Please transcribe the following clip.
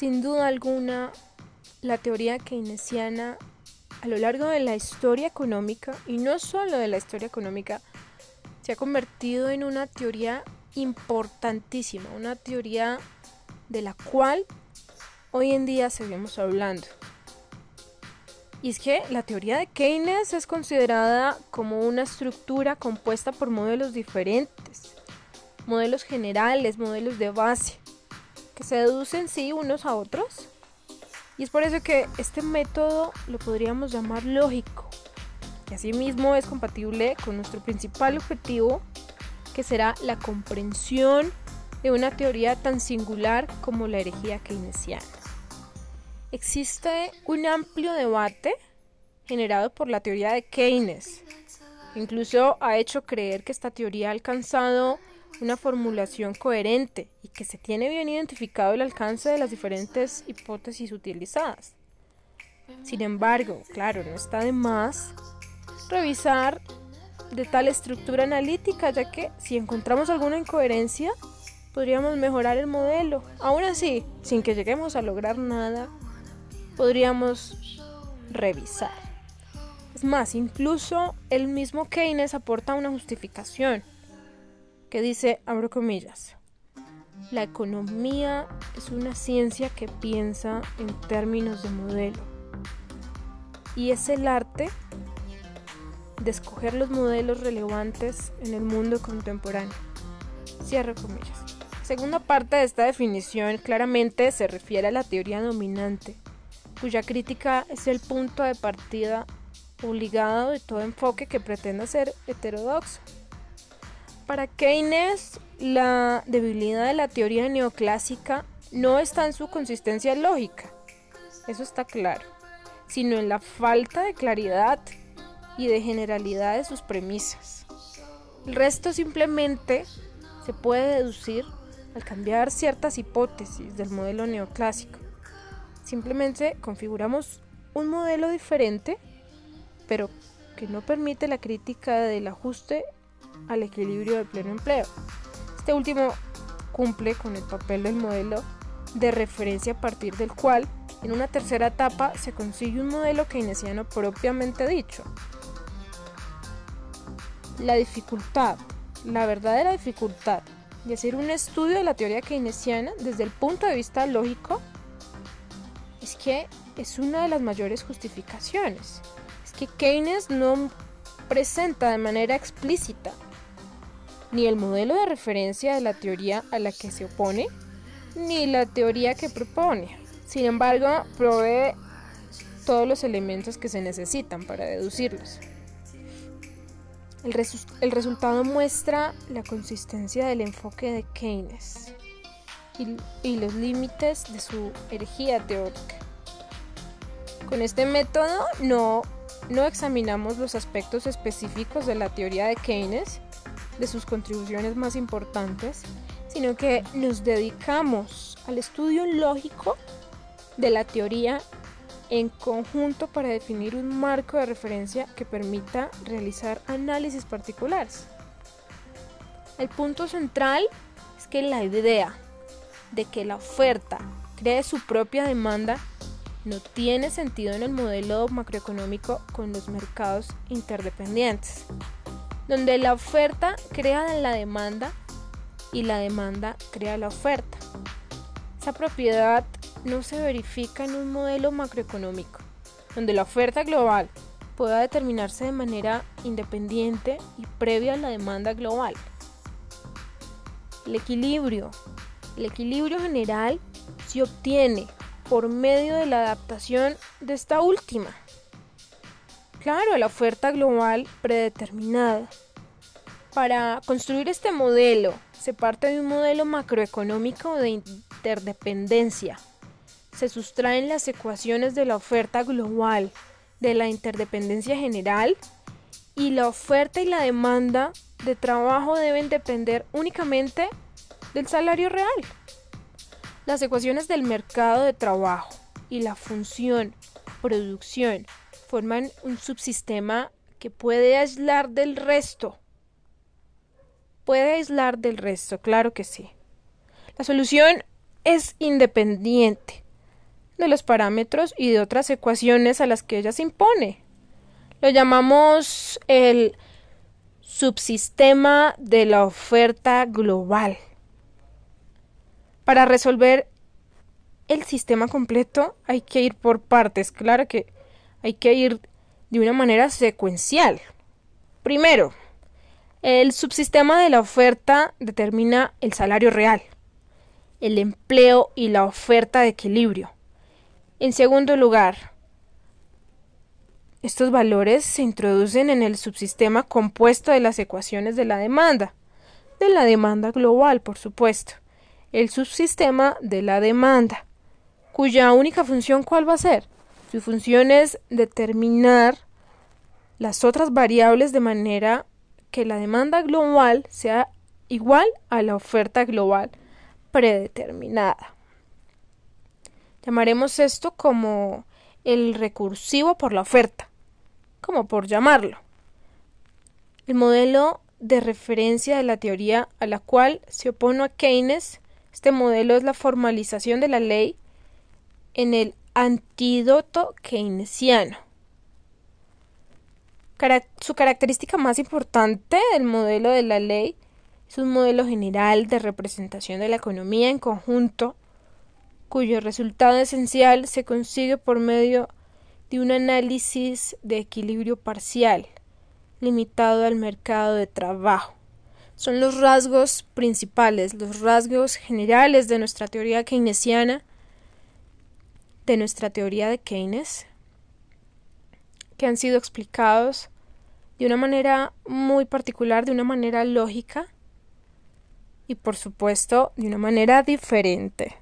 Sin duda alguna, la teoría keynesiana a lo largo de la historia económica, y no solo de la historia económica, se ha convertido en una teoría importantísima, una teoría de la cual hoy en día seguimos hablando. Y es que la teoría de Keynes es considerada como una estructura compuesta por modelos diferentes, modelos generales, modelos de base, que se deducen sí unos a otros. Y es por eso que este método lo podríamos llamar lógico, que asimismo es compatible con nuestro principal objetivo, que será la comprensión de una teoría tan singular como la herejía keynesiana. Existe un amplio debate generado por la teoría de Keynes. Incluso ha hecho creer que esta teoría ha alcanzado una formulación coherente y que se tiene bien identificado el alcance de las diferentes hipótesis utilizadas. Sin embargo, claro, no está de más revisar de tal estructura analítica, ya que si encontramos alguna incoherencia, podríamos mejorar el modelo. Aún así, sin que lleguemos a lograr nada, podríamos revisar. Es más, incluso el mismo Keynes aporta una justificación que dice, abro comillas, la economía es una ciencia que piensa en términos de modelo y es el arte de escoger los modelos relevantes en el mundo contemporáneo. Cierro comillas. Segunda parte de esta definición claramente se refiere a la teoría dominante, cuya crítica es el punto de partida obligado de todo enfoque que pretenda ser heterodoxo. Para Keynes, la debilidad de la teoría neoclásica no está en su consistencia lógica, eso está claro, sino en la falta de claridad y de generalidad de sus premisas. El resto simplemente se puede deducir al cambiar ciertas hipótesis del modelo neoclásico. Simplemente configuramos un modelo diferente, pero que no permite la crítica del ajuste al equilibrio del pleno empleo. Este último cumple con el papel del modelo de referencia a partir del cual en una tercera etapa se consigue un modelo keynesiano propiamente dicho. La dificultad, la verdadera dificultad de hacer un estudio de la teoría keynesiana desde el punto de vista lógico es que es una de las mayores justificaciones. Es que Keynes no presenta de manera explícita ni el modelo de referencia de la teoría a la que se opone, ni la teoría que propone. Sin embargo, provee todos los elementos que se necesitan para deducirlos. El, resultado muestra la consistencia del enfoque de Keynes y, y los límites de su herejía teórica. Con este método no, no examinamos los aspectos específicos de la teoría de Keynes, de sus contribuciones más importantes, sino que nos dedicamos al estudio lógico de la teoría en conjunto para definir un marco de referencia que permita realizar análisis particulares. El punto central es que la idea de que la oferta cree su propia demanda no tiene sentido en el modelo macroeconómico con los mercados interdependientes donde la oferta crea la demanda y la demanda crea la oferta. Esa propiedad no se verifica en un modelo macroeconómico, donde la oferta global pueda determinarse de manera independiente y previa a la demanda global. El equilibrio. El equilibrio general se obtiene por medio de la adaptación de esta última. Claro, la oferta global predeterminada. Para construir este modelo se parte de un modelo macroeconómico de interdependencia. Se sustraen las ecuaciones de la oferta global, de la interdependencia general y la oferta y la demanda de trabajo deben depender únicamente del salario real. Las ecuaciones del mercado de trabajo y la función producción forman un subsistema que puede aislar del resto. Puede aislar del resto, claro que sí. La solución es independiente, de los parámetros y de otras ecuaciones a las que ella se impone. Lo llamamos el subsistema de la oferta global. Para resolver el sistema completo hay que ir por partes, claro que hay que ir de una manera secuencial. Primero, el subsistema de la oferta determina el salario real, el empleo y la oferta de equilibrio. En segundo lugar, estos valores se introducen en el subsistema compuesto de las ecuaciones de la demanda, de la demanda global, por supuesto, el subsistema de la demanda, cuya única función ¿cuál va a ser? Su función es determinar las otras variables de manera que la demanda global sea igual a la oferta global predeterminada. Llamaremos esto como el recursivo por la oferta, como por llamarlo. El modelo de referencia de la teoría a la cual se opone a Keynes, este modelo es la formalización de la ley en el antídoto keynesiano. Su característica más importante del modelo de la ley es un modelo general de representación de la economía en conjunto, cuyo resultado esencial se consigue por medio de un análisis de equilibrio parcial, limitado al mercado de trabajo. Son los rasgos principales, los rasgos generales de nuestra teoría keynesiana, de nuestra teoría de Keynes, que han sido explicados de una manera muy particular, de una manera lógica y por supuesto de una manera diferente.